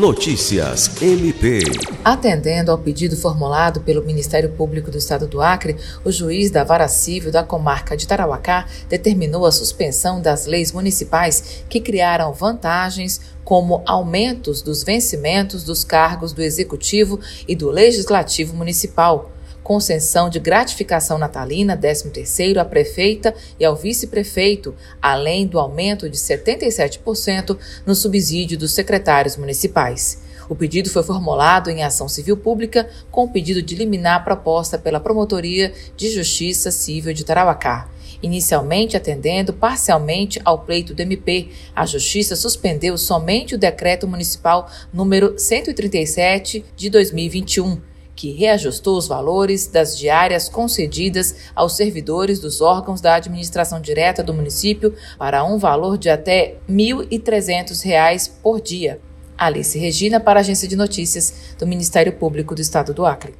Notícias MP. Atendendo ao pedido formulado pelo Ministério Público do Estado do Acre, o juiz da Vara Civil da comarca de Tarauacá determinou a suspensão das leis municipais que criaram vantagens como aumentos dos vencimentos dos cargos do Executivo e do Legislativo Municipal concessão de gratificação natalina, 13º, à prefeita e ao vice-prefeito, além do aumento de 77% no subsídio dos secretários municipais. O pedido foi formulado em ação civil pública com o pedido de liminar proposta pela Promotoria de Justiça Civil de Tarauacá. Inicialmente atendendo parcialmente ao pleito do MP, a Justiça suspendeu somente o decreto municipal número 137 de 2021 que reajustou os valores das diárias concedidas aos servidores dos órgãos da administração direta do município para um valor de até R$ 1.300 por dia. Alice Regina, para a Agência de Notícias do Ministério Público do Estado do Acre.